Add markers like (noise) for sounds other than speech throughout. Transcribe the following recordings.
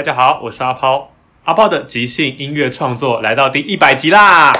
大家好，我是阿抛。阿抛的即兴音乐创作来到第一百集啦！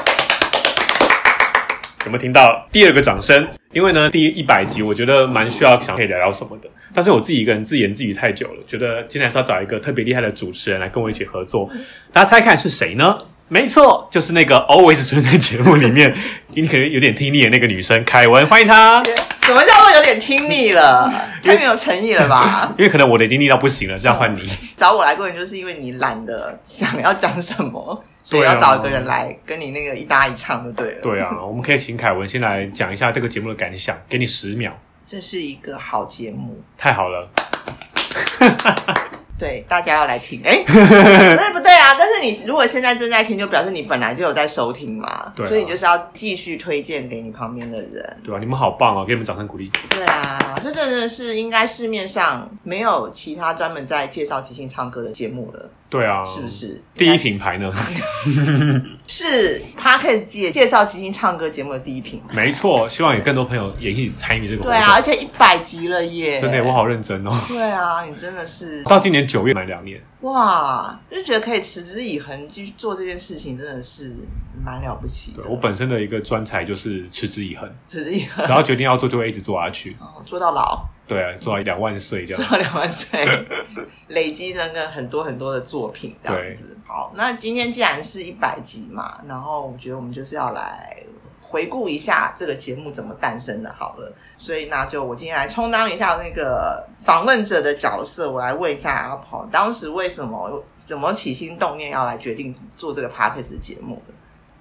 有没有听到第二个掌声？因为呢，第一百集我觉得蛮需要想可以聊聊什么的，但是我自己一个人自言自语太久了，觉得今天还是要找一个特别厉害的主持人来跟我一起合作。大家猜看是谁呢？没错，就是那个 always 出现在节目里面，你可能有点听腻的那个女生凯文，欢迎她。什么叫做有点听腻了？(laughs) 太没有诚意了吧？(laughs) 因为可能我的已经腻到不行了，这样换你。找我来过人，就是因为你懒得想要讲什么，(laughs) 所以要找一个人来跟你那个一搭一唱就对了。对啊，我们可以请凯文先来讲一下这个节目的感想，给你十秒。这是一个好节目，太好了，对大家要来听。哎，(laughs) 对不对啊？但是你如果现在正在听，就表示你本来就有在收听嘛，对啊所以你就是要继续推荐给你旁边的人。对吧、你们好棒哦，给你们掌声鼓励。对啊，这真的是应该市面上没有其他专门在介绍即兴唱歌的节目了，对啊，是不？是？第一品牌呢？(laughs) 是 Podcast 界介绍即兴唱歌节目的第一品牌。没错，希望有更多朋友也一起参与这个活动。对啊，而且一百集了耶！真的，我好认真哦。对啊，你真的是到今年九月满两年，哇，就觉得可以持之以恒继续做这件事情，真的是蛮了不起的。对我本身的一个专才就是持之以恒，持之以恒，只要决定要做，就会一直做下去。哦做到老，对啊，做到两万岁这样。做到两万 (laughs) 岁，累积那个很多很多的作品这样子。好，那今天既然是一百集嘛，然后我觉得我们就是要来回顾一下这个节目怎么诞生的。好了，所以那就我今天来充当一下那个访问者的角色，我来问一下阿跑，当时为什么怎么起心动念要来决定做这个 podcast 节目的？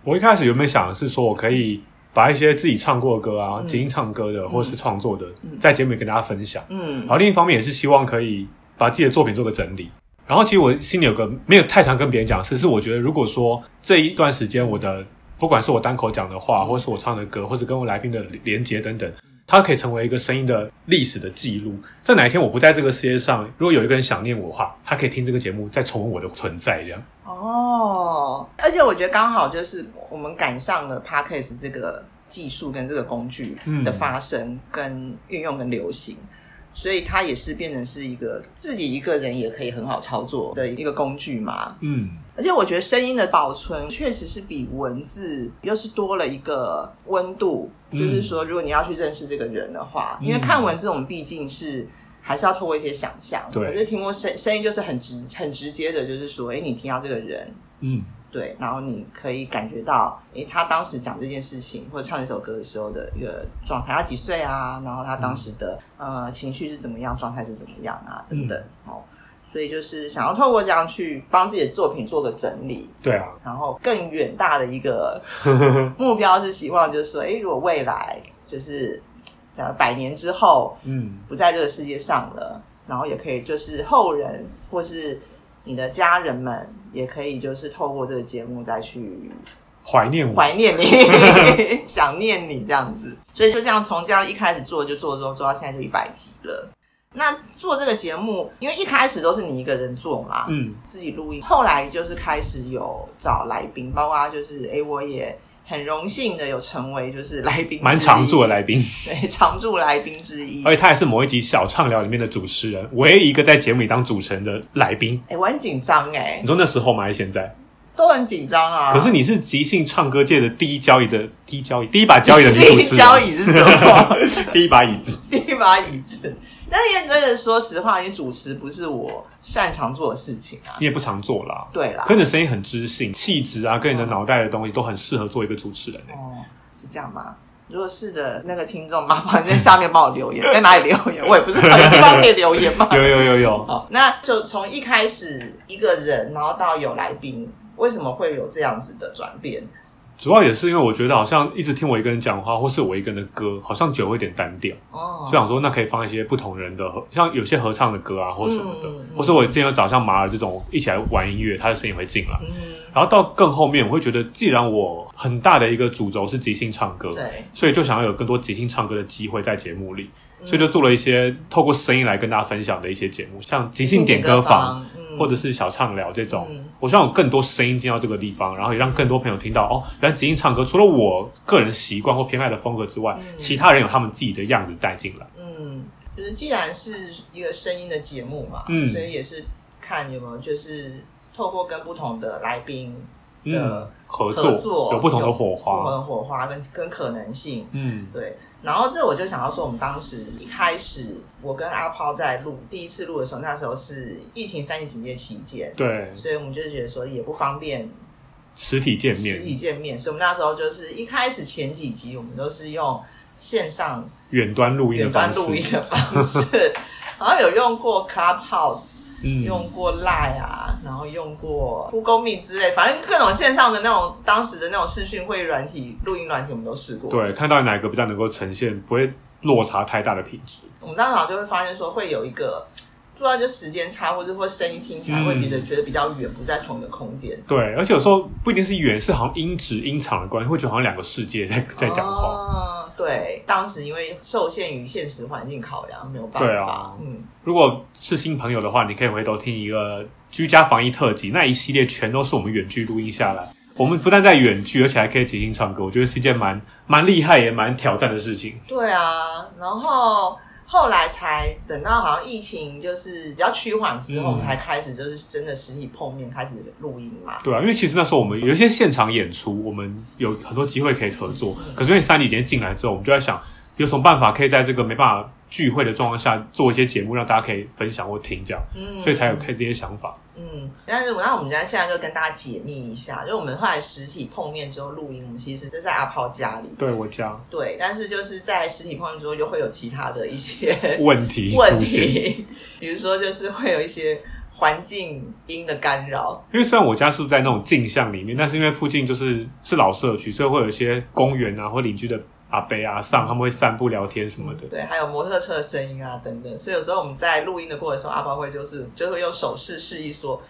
我一开始原本想的是说，我可以把一些自己唱过的歌啊，嗯即兴唱歌的或是创作的嗯，在节目里跟大家分享。嗯然后另一方面也是希望可以把自己的作品做个整理。然后其实我心里有个没有太常跟别人讲的事，是我觉得如果说这一段时间我的不管是我单口讲的话，或是我唱的歌，或者跟我来宾的连接等等，它可以成为一个声音的历史的记录。在哪一天我不在这个世界上，如果有一个人想念我的话，他可以听这个节目，再重温我的存在，这样。哦，而且我觉得刚好就是我们赶上了 podcast 这个技术跟这个工具的发生、跟运用跟流行，所以它也是变成是一个自己一个人也可以很好操作的一个工具嘛。嗯，而且我觉得声音的保存确实是比文字又是多了一个温度，嗯就是说，如果你要去认识这个人的话，嗯。因为看文字我们毕竟是还是要透过一些想象，可是听过声声音就是很直很直接的，就是说，哎，你听到这个人。嗯，对，然后你可以感觉到，诶，他当时讲这件事情或者唱这首歌的时候的一个状态，他几岁啊？然后他当时的、呃情绪是怎么样，状态是怎么样啊？等等，哦，所以就是想要透过这样去帮自己的作品做个整理，对啊，然后更远大的一个 (laughs) 目标是希望就是说，哎，如果未来就是呃百年之后，嗯，不在这个世界上了，然后也可以就是后人或是你的家人们，也可以就是透过这个节目再去怀念我，怀念你、(laughs) 想念你这样子。所以就这样从这样一开始做就做做做到现在就一百集了。那做这个节目，因为一开始都是你一个人做嘛，嗯，自己录音，后来就是开始有找来宾，包括就是哎，诶我也很荣幸的有成为就是来宾，蛮常驻的来宾，对常驻来宾之一。而且他也是某一集小畅聊里面的主持人，唯一一个在节目里当主持人的来宾。哎、我很紧张哎你，说那时候吗？还是现在？都很紧张啊。可是你是即兴唱歌界的第一交椅的第一交椅，第一把交椅的女第一主持人，(laughs) 交椅是什么？(laughs) 第一把椅子。(laughs) 第一把椅子。但因为真的说实话，因为主持不是我擅长做的事情啊。你也不常做啦，对啦可，你的声音很知性，气质啊，跟你的脑袋的东西都很适合做一个主持人、欸。哦，是这样吗？如果是的，那个听众麻烦在下面帮我留言，在哪里留言？我也不知道，有地方可以留言吗？(laughs) 有有有有，好，那就从一开始一个人，然后到有来宾，为什么会有这样子的转变？主要也是因为我觉得好像一直听我一个人讲话，或是我一个人的歌，好像久会有点单调，哦。就想说那可以放一些不同人的合，像有些合唱的歌啊，或什么的，嗯嗯或是我之前有找像马尔这种一起来玩音乐，他的声音会进来。嗯，然后到更后面，我会觉得，既然我很大的一个主轴是即兴唱歌，对，所以就想要有更多即兴唱歌的机会在节目里，嗯。所以就做了一些透过声音来跟大家分享的一些节目，像即兴点歌房，嗯或者是小畅聊这种。嗯。我希望有更多声音进到这个地方，然后也让更多朋友听到哦，原来即兴唱歌除了我个人习惯或偏爱的风格之外，嗯。其他人有他们自己的样子带进来。嗯，就是既然是一个声音的节目嘛，嗯。所以也是看有没有就是透过跟不同的来宾嗯的，合合作有不同的火花不同。的火花跟跟可能性，嗯，对。然后这我就想要说，我们当时一开始我跟阿抛在录第一次录的时候，那时候是疫情三级警戒期间，对，所以我们就觉得说也不方便实体见面实，体见面，所以我们那时候就是一开始前几集我们都是用线上远端录音的远方式。端录音的方式，(laughs) 好像有用过 Clubhouse，嗯，用过 Line 啊，然后用过 Google Meet 之类，反正各种线上的那种当时的那种视讯会议软体、录音软体，我们都试过。，对，看到哪个比较能够呈现不会落差太大的品质。我们当时好像就会发现说会有一个。不知道就时间差，或者或声音听起来会嗯觉得觉得比较远，不在同一个空间。对，而且有时候不一定是远，是好像音质、音场的关系，会觉得好像两个世界在在讲话。哦，对，当时因为受限于现实环境考量，没有办法。对啊嗯，如果是新朋友的话，你可以回头听一个居家防疫特辑，那一系列全都是我们远距录音下来。我们不但在远距，而且还可以即兴唱歌，我觉得是一件蛮蛮厉害也蛮挑战的事情。对啊，然后后来才等到好像疫情就是比较趋缓之后，嗯才开始就是真的实体碰面，开始录音嘛。对啊，因为其实那时候我们有一些现场演出，我们有很多机会可以合作。可是因为三级节进来之后，我们就在想，有什么办法可以在这个没办法聚会的状况下做一些节目，让大家可以分享或听这样，嗯所以才有开这些想法。嗯，但是我那我们家现在就跟大家解密一下，就我们后来实体碰面之后录音，我们其实就在阿炮家里。对我家对，但是就是在实体碰面之后，就会有其他的一些问题问，题，比如说就是会有一些环境音的干扰。因为虽然我家住在那种镜像里面，但是因为附近就是是老社区，所以会有一些公园啊或邻居的阿伯阿上，他们会散步聊天什么的。对，还有摩托车的声音啊等等，所以有时候我们在录音的过程中，阿包会就是就会用手势示意说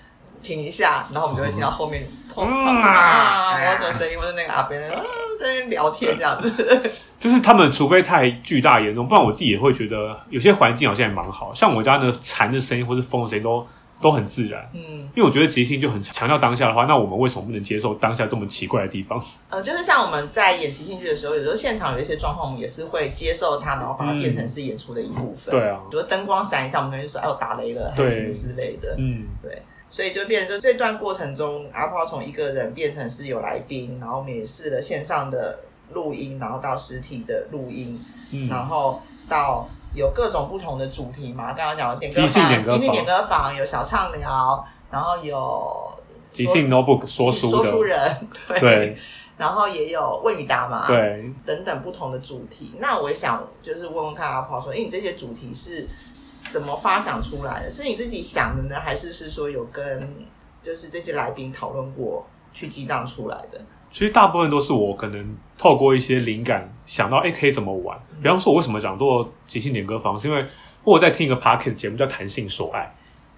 停一下，然后我们就会听到后面砰嗯砰啊，摩托车声音，或者那个阿伯啊在那边聊天这样子。(laughs) 就是他们除非太巨大严重，不然我自己也会觉得有些环境好像也蛮好，像我家的蝉的声音或是风的声音都都很自然。嗯，因为我觉得即兴就很强调当下的话，那我们为什么不能接受当下这么奇怪的地方？呃，就是像我们在演即兴剧的时候，有时候现场有一些状况，我们也是会接受它，然后把它变成是演出的一部分。对啊比如灯光闪一下，我们可能就说：“哎，我打雷了，还是什么之类的。”嗯，对，所以就变成就这段过程中，阿炮从一个人变成是有来宾，然后我们也试了线上的录音，然后到实体的录音，嗯然后到有各种不同的主题嘛。刚刚讲有点歌房、点歌房即兴点歌房，有小畅聊，然后有即兴 notebook 说书说，书人，对。对然后也有问与答嘛，，对，等等不同的主题。那我想就是问问看阿炮说，因为，你这些主题是怎么发想出来的？是你自己想的呢，还是是说有跟就是这些来宾讨论过去激荡出来的？其实大部分都是我可能透过一些灵感想到，哎，可以怎么玩。比方说，我为什么想做即兴点歌房，是因为我在听一个 p o c a s t 节目叫《弹性说爱》。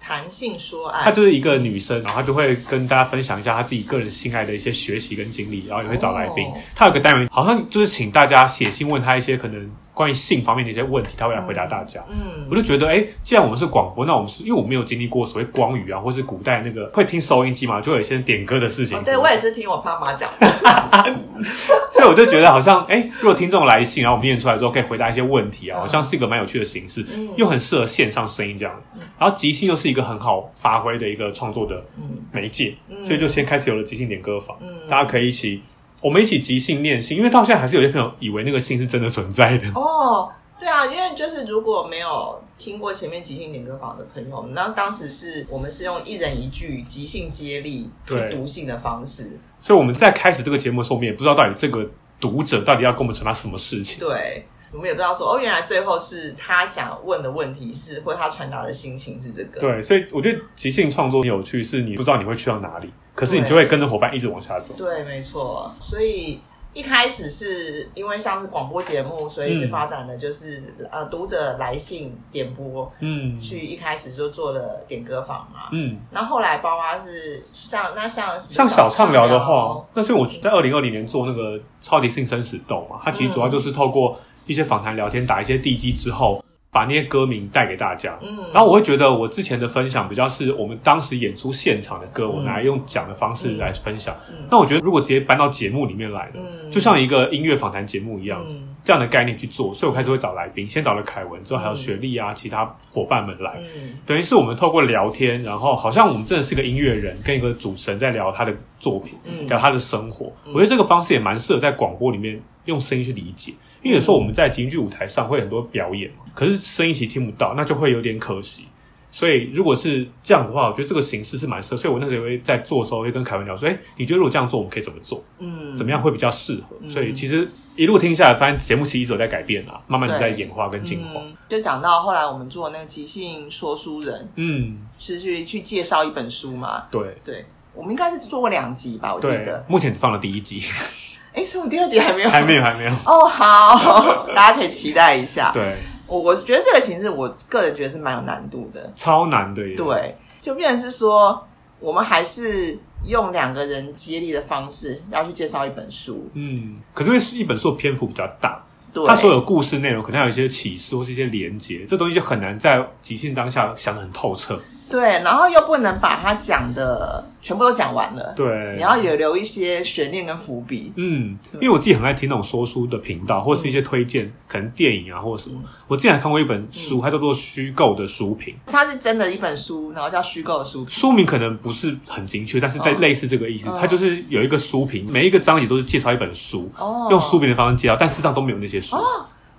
弹性说爱，她就是一个女生，然后她就会跟大家分享一下她自己个人性爱的一些学习跟经历，然后也会找来宾。她有个单元，好像就是请大家写信问她一些可能。关于性方面的一些问题，他会来回答大家。嗯，我就觉得，哎，既然我们是广播，那我们是因为我没有经历过所谓光语啊，或是古代那个 (laughs) 会听收音机嘛，就有一些点歌的事情。对我也是听我爸妈讲，(laughs) 所以我就觉得好像，哎，如果听众来信，然后我们念出来之后可以回答一些问题啊，好像是一个蛮有趣的形式，又很适合线上声音这样。然后即兴又是一个很好发挥的一个创作的媒介，所以就先开始有了即兴点歌房，大家可以一起。我们一起即兴念信，因为到现在还是有些朋友以为那个信是真的存在的。哦，对啊，因为就是如果没有听过前面即兴点歌房的朋友，那当时是我们是用一人一句即兴接力去读信的方式。所以我们在开始这个节目的时候，我们也不知道到底这个读者到底要跟我们传达什么事情。对。我们也不知道说哦，原来最后是他想问的问题是，或他传达的心情是这个。对，所以我觉得即兴创作有趣，是你不知道你会去到哪里，可是你就会跟着伙伴一直往下走。对，没错。所以一开始是因为像是广播节目，所以发展的就是呃读者来信点播，嗯，去一开始就做了点歌房嘛，嗯。那后来包括是像那像像小畅聊的话，那是我在二零二零年做那个超级性生死斗嘛，它其实主要就是透过。一些访谈聊天，打一些地基之后，把那些歌名带给大家。嗯，然后我会觉得我之前的分享比较是我们当时演出现场的歌，我拿来用讲的方式来分享。那我觉得如果直接搬到节目里面来，嗯，就像一个音乐访谈节目一样，这样的概念去做，所以我开始会找来宾，先找了凯文，之后还有雪莉啊，其他伙伴们来。嗯，等于是我们透过聊天，然后好像我们真的是个音乐人，跟一个主持人在聊他的作品，聊他的生活。我觉得这个方式也蛮适合在广播里面用声音去理解。因为有时候我们在京剧舞台上会很多表演嘛，可是声音其实听不到，那就会有点可惜。所以如果是这样子的话，我觉得这个形式是蛮适合。所以我那时候会在做的时候会跟凯文聊说：“哎，你觉得如果这样做，我们可以怎么做？嗯，怎么样会比较适合？”所以其实一路听下来，发现节目其实一直在改变啊，慢慢的在演化跟进化。就讲到后来我们做那个即兴说书人，嗯，是去去介绍一本书嘛？对对，我们应该是做过两集吧？我记得目前只放了第一集。(laughs) 哎，是我们第二集 (laughs) 还没有？还没有，还没有。哦，好，(laughs) 大家可以期待一下。对，我我觉得这个形式，我个人觉得是蛮有难度的，超难的。对，就变成是说，我们还是用两个人接力的方式要去介绍一本书。嗯，可是因为是一本书的篇幅比较大，它所有故事内容可能有一些启示或是一些连接，这东西就很难在即兴当下想的很透彻。对，然后又不能把它讲的全部都讲完了，对，你要有留一些悬念跟伏笔。嗯，因为我自己很爱听那种说书的频道，或是一些推荐，可能电影啊或者什么。我之前看过一本书，它叫做虚构的书评，它是真的一本书，然后叫虚构的书评。书名可能不是很精确，但是在类似这个意思，它就是有一个书评，每一个章节都是介绍一本书，用书评的方式介绍，但事实上都没有那些书。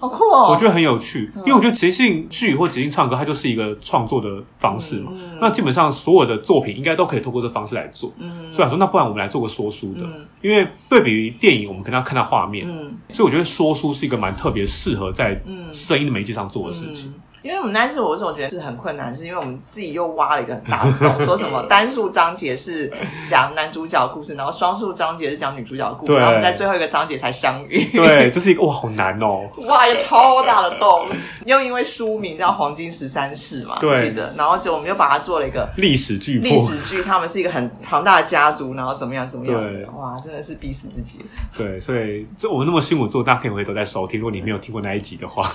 好酷哦！我觉得很有趣，因为我觉得即兴剧或即兴唱歌，它就是一个创作的方式嘛。那基本上所有的作品应该都可以透过这方式来做。所以说，那不然我们来做个说书的，因为对比于电影，我们可能要看到画面，所以我觉得说书是一个蛮特别适合在声音的媒介上做的事情。因为我们单数，我总觉得是很困难，是因为我们自己又挖了一个很大的洞，说什么 (laughs) 单数章节是讲男主角故事，然后双数章节是讲女主角故事，然后在最后一个章节才相遇。对，这是一个哇，好难哦！(laughs) 哇，一个超大的洞，又因为书名叫《黄金十三世》嘛，记得，然后就我们又把它做了一个历史剧，历史剧，他们是一个很庞大的家族，然后怎么样怎么样的，哇，真的是逼死自己。对，所以这我们那么辛苦做，大家可以回头再收听。如果你没有听过那一集的话。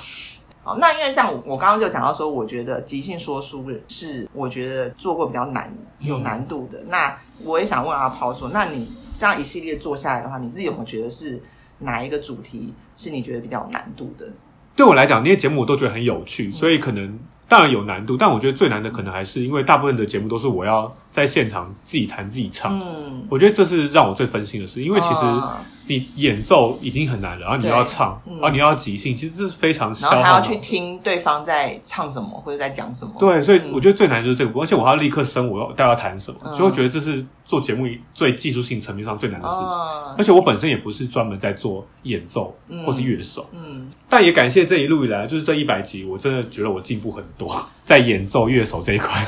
那因为像我刚刚就讲到说，我觉得即兴说书是我觉得做过比较难、有难度的。那我也想问阿抛说，那你这样一系列做下来的话，你自己有没有觉得是哪一个主题是你觉得比较有难度的？对我来讲，那些节目我都觉得很有趣，所以可能当然有难度，但我觉得最难的可能还是因为大部分的节目都是我要在现场自己弹自己唱。嗯，我觉得这是让我最分心的事，因为其实。你演奏已经很难了，然后你要唱，然后你要即兴，其实这是非常消耗。然后还要去听对方在唱什么或者在讲什么。对，所以我觉得最难就是这个，而且我要立刻生，我要大家要弹什么，所以我觉得这是做节目最技术性层面上最难的事情。而且我本身也不是专门在做演奏或是乐手，嗯，但也感谢这一路以来，就是这一百集，我真的觉得我进步很多。(laughs) 在演奏乐手这一块。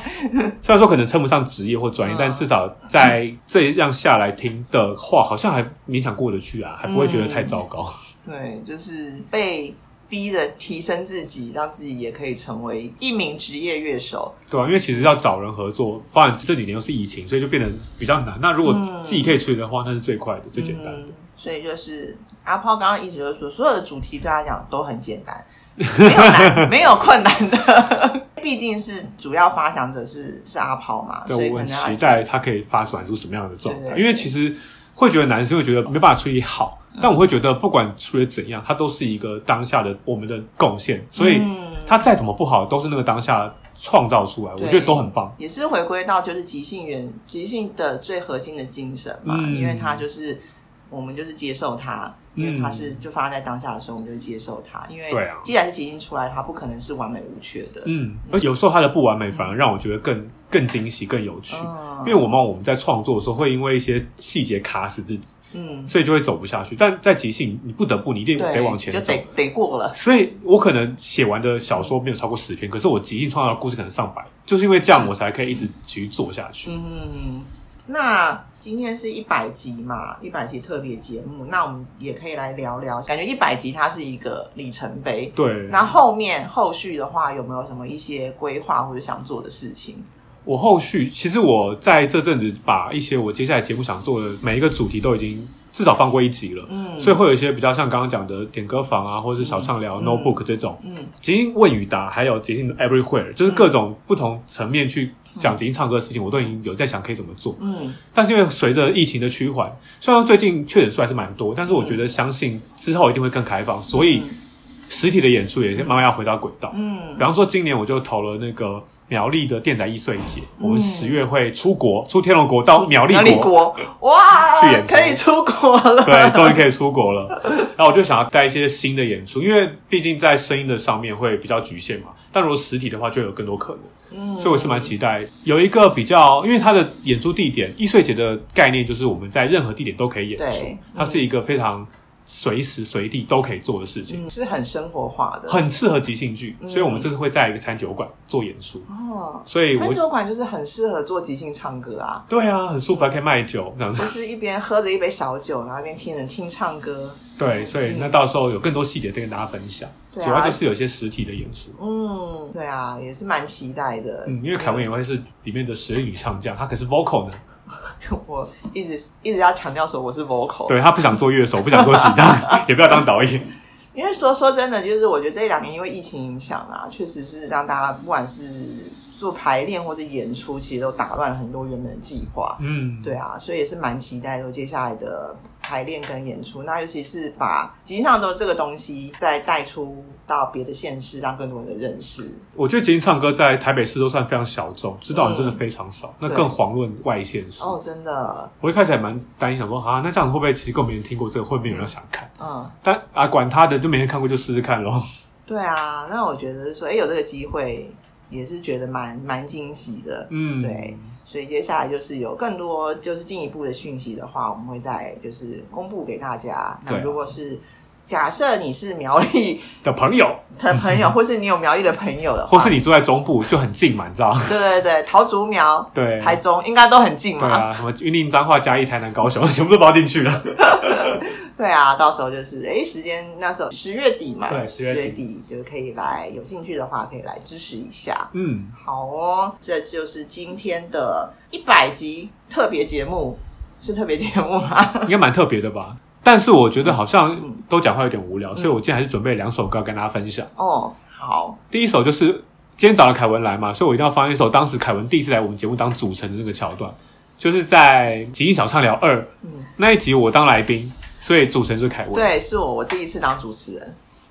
(laughs) 虽然说可能称不上职业或专业，但至少在这样下来听的话，好像还勉强过得去啊，还不会觉得太糟糕。对，就是被。逼着提升自己，让自己也可以成为一名职业乐手。对啊，因为其实要找人合作，当然这几年又是疫情，所以就变得比较难。那如果自己可以处理的话，那是最快的、最简单的。所以就是阿抛刚刚一直就是说，所有的主题对他讲都很简单，没有难，(laughs) 没有困难的。(laughs) 毕竟是主要发想者是是阿抛嘛，所以很期待他可以发展出什么样的状态。因为其实会觉得男生会觉得没办法处理好。但我会觉得，不管处理怎样，它都是一个当下的我们的贡献，所以它再怎么不好，都是那个当下创造出来，我觉得都很棒。也是回归到就是即兴原即兴的最核心的精神嘛，因为它就是我们就是接受它，因为它是就发生在当下的时候，我们就接受它。因为既然是即兴出来，它不可能是完美无缺的。嗯，而有时候它的不完美反而让我觉得更更惊喜、更有趣。因为我们我们在创作的时候，会因为一些细节卡死自己。嗯，所以就会走不下去。但在即兴，你不得不，你一定得往前走，就得得过了。所以我可能写完的小说没有超过十篇，可是我即兴创造的故事可能上百，就是因为这样，我才可以一直继续做下去。嗯，那今天是一百集嘛，一百集特别节目，那我们也可以来聊聊，感觉一百集它是一个里程碑。对，那后面后续的话，有没有什么一些规划或者想做的事情？我后续其实我在这阵子把一些我接下来节目想做的每一个主题都已经至少放过一集了，嗯，所以会有一些比较像刚刚讲的点歌房啊，或者是小畅聊 notebook 这种，嗯，即兴问与答，还有即兴 everywhere，就是各种不同层面去讲即兴唱歌的事情，我都已经有在想可以怎么做，嗯，但是因为随着疫情的趋缓，虽然最近确诊数还是蛮多，但是我觉得相信之后一定会更开放，所以实体的演出也慢慢要回到轨道，嗯，比方说今年我就投了那个。苗栗的电仔易碎节，我们十月会出国，出天龙国到苗栗国，哇，去演可以出国了，对，终于可以出国了。然后我就想要带一些新的演出，因为毕竟在声音的上面会比较局限嘛，但如果实体的话就有更多可能。嗯，所以我是蛮期待有一个比较，因为它的演出地点易碎节的概念就是我们在任何地点都可以演出，它是一个非常。随时随地都可以做的事情，是很生活化的，很适合即兴剧。所以，我们这次会在一个餐酒馆做演出。哦，所以餐酒馆就是很适合做即兴唱歌啊。对啊，很舒服，还可以卖酒，这样子。就是一边喝着一杯小酒，然后一边听人听唱歌。对，所以那到时候有更多细节再跟大家分享。主要就是有一些实体的演出。嗯，对啊，也是蛮期待的。嗯，因为凯文也会是里面的实力女唱将，她可是 vocal 呢。(laughs) 我一直一直要强调说我是 vocal，对他不想做乐手，不想做吉他，(laughs) 也不要当导演。因为说说真的，就是我觉得这两年因为疫情影响啊，确实是让大家不管是做排练或者演出，其实都打乱了很多原本的计划。嗯，对啊，所以也是蛮期待说接下来的。排练跟演出，那尤其是把即兴唱歌这个东西再带出到别的县市，让更多人的认识。我觉得即兴唱歌在台北市都算非常小众，知道人真的非常少。那更遑论外县市哦，真的。我一开始还蛮担心，想说啊，那这样会不会其实更没人听过这个，会不会有人想看？嗯，但啊，管他的，就没人看过就试试看咯。对啊，那我觉得说，哎，有这个机会也是觉得蛮蛮惊喜的。嗯，对。所以接下来就是有更多就是进一步的讯息的话，我们会再就是公布给大家。那如果是假设你是苗栗的朋友的朋友，(laughs) 或是你有苗栗的朋友的，或是你住在中部就很近嘛，你知道？对对对，桃竹苗、对台中应该都很近嘛。对啊，什么云林、彰化、嘉义、台南、高雄，全部都包进去了。(laughs) 对啊，到时候就是哎，时间那时候十月底嘛，对，十月底就可以来，有兴趣的话可以来支持一下。嗯，好哦，这就是今天的一百集特别节目，是特别节目吗？应该蛮特别的吧？但是我觉得好像都讲话有点无聊，所以我今天还是准备两首歌跟大家分享。哦，好，第一首就是今天找了凯文来嘛，所以我一定要放一首当时凯文第一次来我们节目当主持人的那个桥段，就是在《极音小畅聊二》那一集，我当来宾。所以主持人是凯文，对，是我，我第一次当主持人。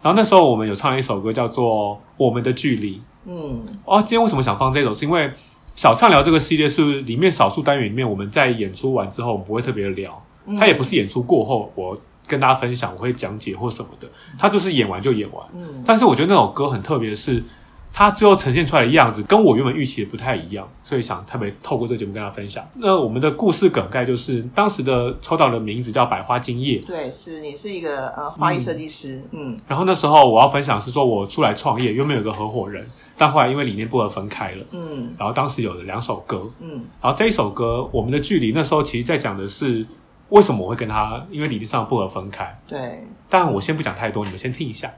然后那时候我们有唱一首歌，叫做《我们的距离》。嗯，哦，今天为什么想放这首？是因为小畅聊这个系列是里面少数单元里面，我们在演出完之后，我们不会特别聊。它也不是演出过后，我跟大家分享，我会讲解或什么的。他就是演完就演完。嗯，但是我觉得那首歌很特别，是。它最后呈现出来的样子跟我原本预期的不太一样，所以想特别透过这个节目跟大家分享。那我们的故事梗概就是当时的抽到的名字叫百花金叶，对，是你是一个呃花艺设计师，嗯。然后那时候我要分享是说我出来创业，原本有个合伙人，但后来因为理念不合分开了。嗯，然后当时有了两首歌。嗯，然后这一首歌《我们的距离》那时候其实在讲的是为什么我会跟他因为理念上不合分开。对，但我先不讲太多，你们先听一下。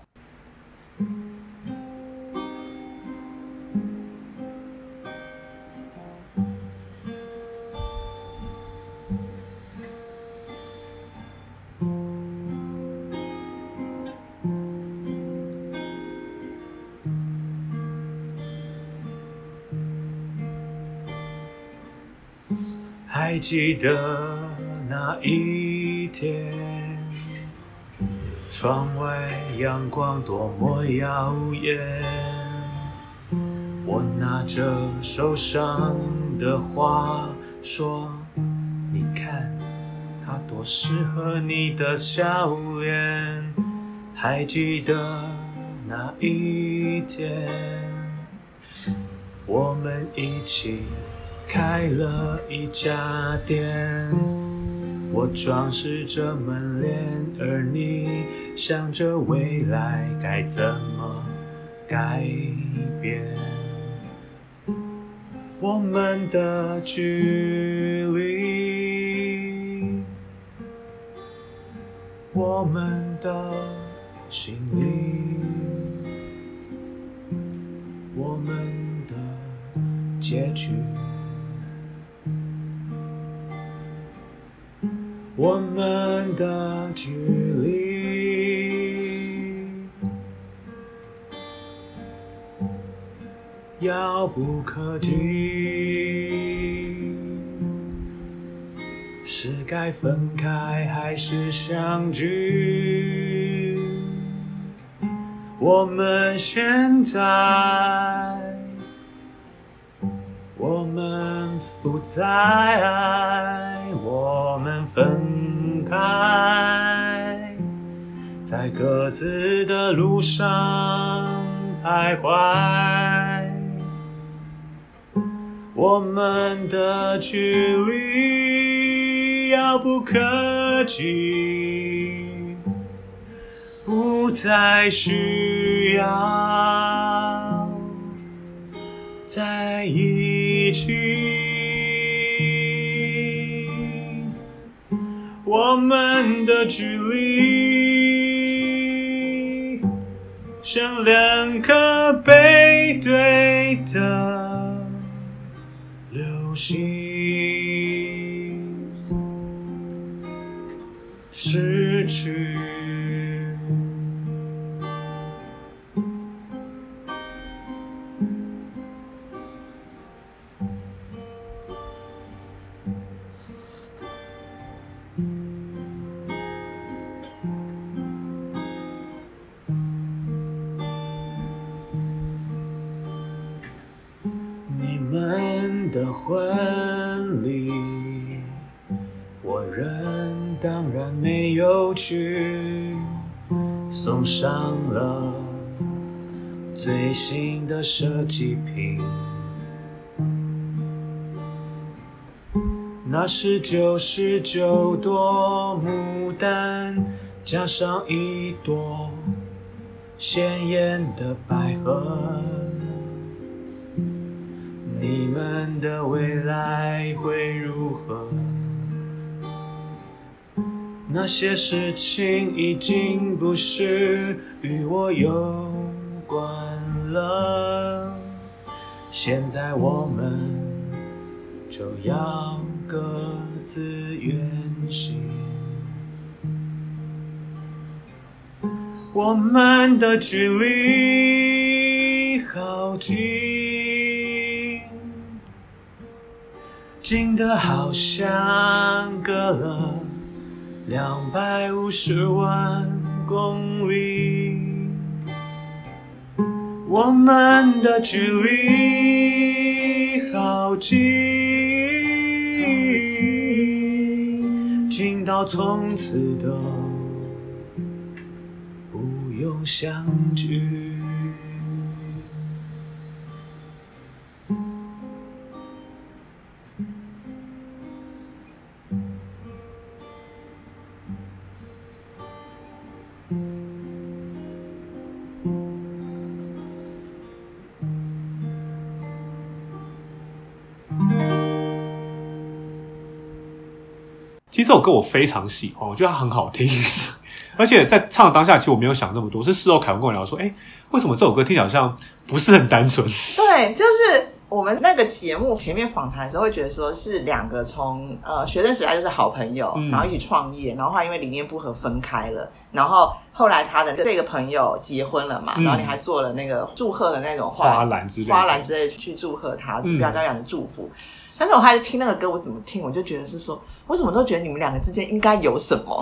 还记得那一天，窗外阳光多么耀眼。我拿着手上的花说：“你看，它多适合你的笑脸。”还记得那一天，我们一起。开了一家店，我装饰着门帘，而你想着未来该怎么改变。我们的距离，我们的心里，我们的结局。我们的距离遥不可及，是该分开还是相聚？我们现在，我们不再爱。我们分开，在各自的路上徘徊，我们的距离遥不可及，不再需要在一起。我们的距离像两颗背对的流星，失去。婚礼，我人当然没有去，送上了最新的设计品。那是九十九朵牡丹，加上一朵鲜艳的百合。你们的未来会如何？那些事情已经不是与我有关了。现在我们就要各自远行。我们的距离好近。近的好像隔了两百五十万公里，我们的距离好近，近到从此都不用相聚。这首歌我非常喜欢，我觉得它很好听，(laughs) 而且在唱当下，其实我没有想那么多。是事后凯文跟我聊说，哎，为什么这首歌听起来好像不是很单纯？对，就是。我们那个节目前面访谈的时候，会觉得说是两个从呃学生时代就是好朋友，然后一起创业，然后后来因为理念不合分开了，然后后来他的这个朋友结婚了嘛，然后你还做了那个祝贺的那种花篮之类花篮之类去祝贺他，表表扬的祝福。但是我还是听那个歌，我怎么听我就觉得是说，我怎么都觉得你们两个之间应该有什么。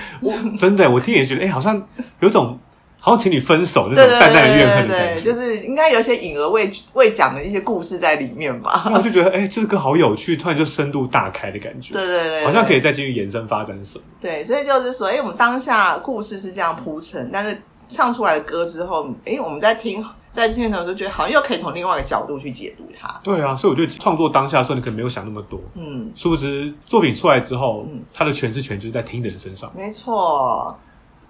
(laughs) 真的，我听也觉得，哎，好像有种。好像请你分手那种淡淡的怨恨的感觉，就是应该有一些隐而未未讲的一些故事在里面吧。(laughs) 我就觉得，哎，这歌好有趣，突然就深度大开的感觉。对对对，好像可以再继续延伸发展什么。对，所以就是说，哎，我们当下故事是这样铺陈，但是唱出来的歌之后，哎，我们在听在听的时候就觉得，好像又可以从另外一个角度去解读它。对啊，所以我觉得创作当下的时候，你可能没有想那么多。嗯，殊不知作品出来之后，它的诠释权就是在听的人身上。没错。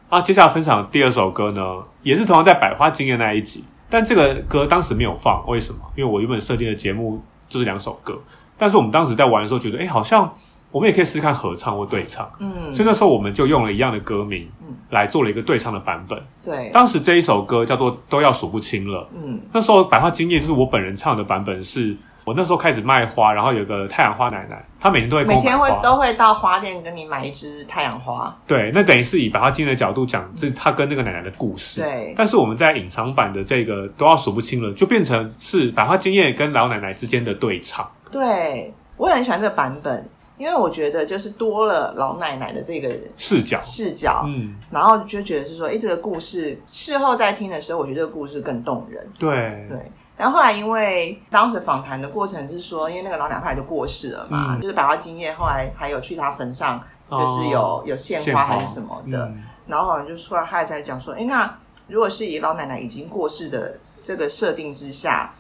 啊，接下来分享第二首歌呢，也是同样在百花经验那一集，但这个歌当时没有放，为什么？因为我原本设定的节目就是两首歌，但是我们当时在玩的时候觉得，哎，好像我们也可以试试看合唱或对唱，嗯，所以那时候我们就用了一样的歌名，嗯，来做了一个对唱的版本。对，当时这一首歌叫做《都要数不清了》，嗯，那时候百花经验就是我本人唱的版本是。我那时候开始卖花，然后有个太阳花奶奶，她每天都会每天会都会到花店跟你买一支太阳花。对，那等于是以百花经的角度讲，这她跟那个奶奶的故事。对，但是我们在隐藏版的这个都要数不清了，就变成是百花金叶跟老奶奶之间的对唱。对，我也很喜欢这个版本，因为我觉得就是多了老奶奶的这个视角视角，嗯，然后就觉得是说，哎，这个故事事后再听的时候，我觉得这个故事更动人。对对。然后后来，因为当时访谈的过程是说，因为那个老奶奶就过世了嘛，就是百花金叶后来还有去她坟上，就是有有献花还是什么的，然后好像就出来，他才讲说，哎，那如果是以老奶奶已经过世的这个设定之下，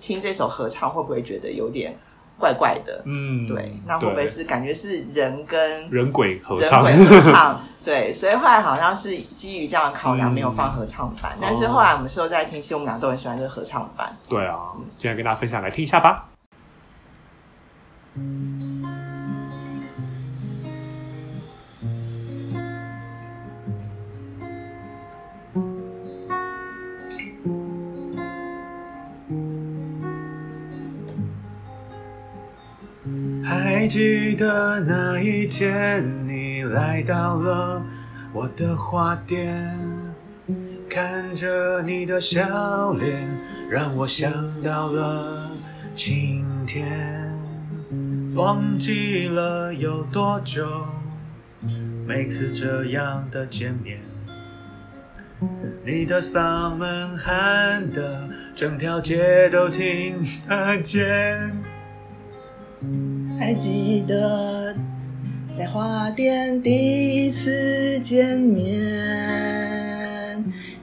听这首合唱会不会觉得有点？怪怪的，嗯，对，那会不会是感觉是人跟人鬼合唱？人鬼合唱，(laughs) 对，所以后来好像是基于这样的考量，没有放合唱版。但是后来我们事后再听，其实我们俩都很喜欢这个合唱版。对啊，今天跟大家分享，来听一下吧。记得那一天，你来到了我的花店，看着你的笑脸，让我想到了晴天。忘记了有多久，每次这样的见面，你的嗓门喊得整条街都听得见。还记得在花店第一次见面，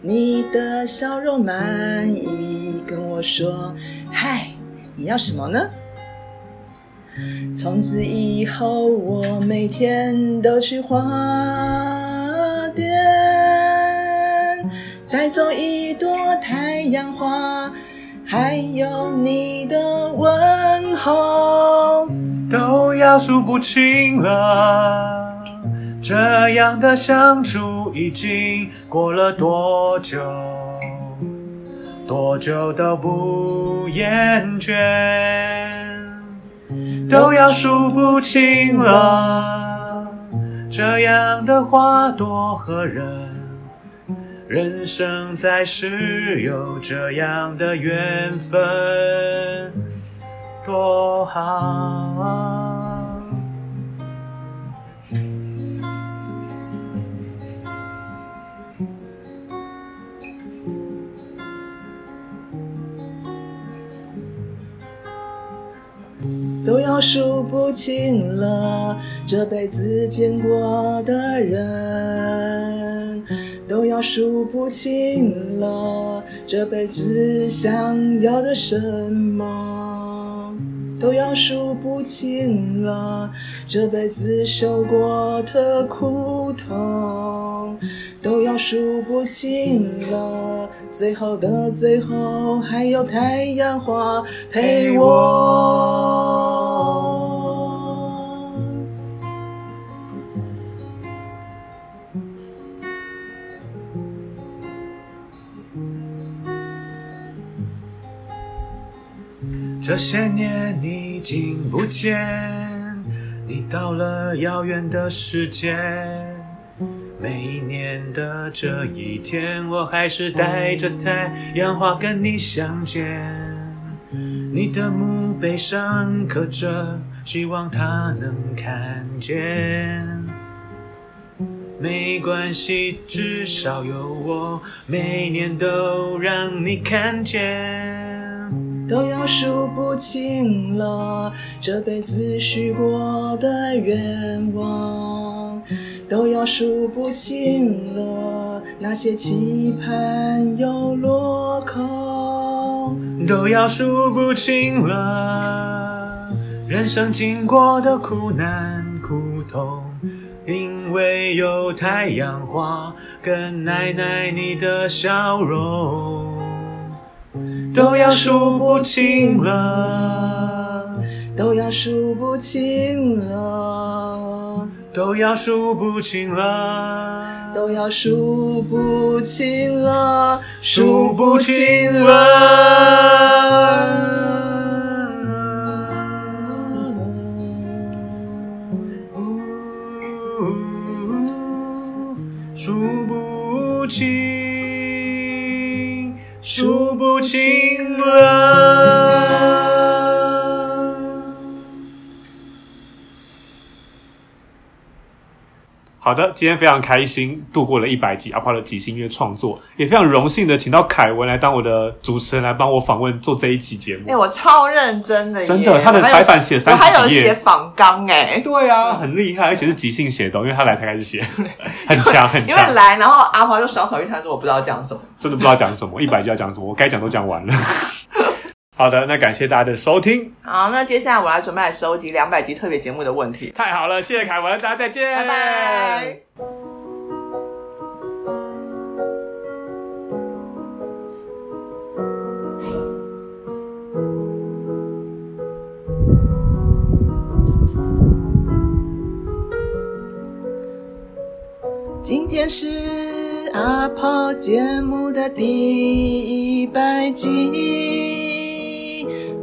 你的笑容满意，跟我说：“嗨，你要什么呢？”从此以后，我每天都去花店，带走一朵太阳花，还有你的问候。都要数不清了，这样的相处已经过了多久？多久都不厌倦。都要数不清了，这样的花朵和人，人生在世有这样的缘分。多好，都要数不清了，这辈子见过的人，都要数不清了，这辈子想要的什么。都要数不清了，这辈子受过的苦痛，都要数不清了，最后的最后，还有太阳花陪我。这些年你已经不见，你到了遥远的世界。每一年的这一天，我还是带着太阳花跟你相见。你的墓碑上刻着，希望他能看见。没关系，至少有我，每年都让你看见。都要数不清了，这辈子许过的愿望，都要数不清了，那些期盼又落空，都要数不清了，人生经过的苦难苦痛，因为有太阳花跟奶奶你的笑容。都要数不清了，都要数不清了，都要数不清了，都要数不清了，数不清了，好的，今天非常开心度过了一百集阿炮的即兴音乐创作，也非常荣幸的请到凯文来当我的主持人，来帮我访问做这一期节目。哎，我超认真的，真的，他的排版写三十页，还有写仿纲，哎，对啊，很厉害，而且是即兴写的，因为他来才开始写，(laughs) 很强很强。(laughs) 因为来，然后阿炮就小口一摊说我不知道讲什么，真的不知道讲什么，一百集要讲什么，我该讲都讲完了。(laughs) 好的，那感谢大家的收听。好，那接下来我来准备来收集两百集特别节目的问题。太好了，谢谢凯文，大家再见，拜拜。今天是阿炮节目的第一百集。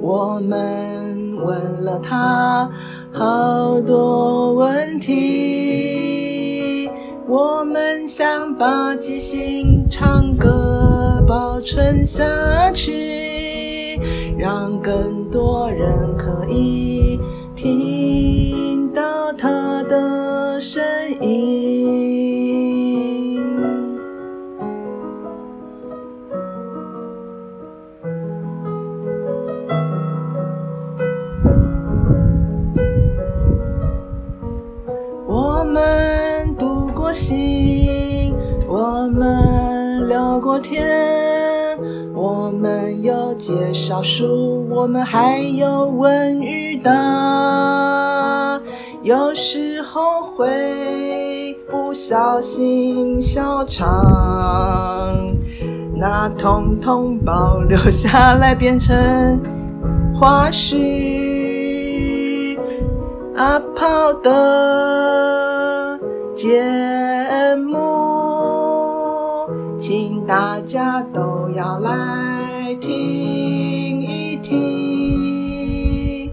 我们问了他好多问题，我们想把即兴唱歌保存下去，让更多人可以听到他的声音。心，我们聊过天，我们有介绍书，我们还有问与答，有时候会不小心笑场，那通通保留下来变成花絮，阿炮的。节目，请大家都要来听一听。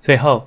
最后，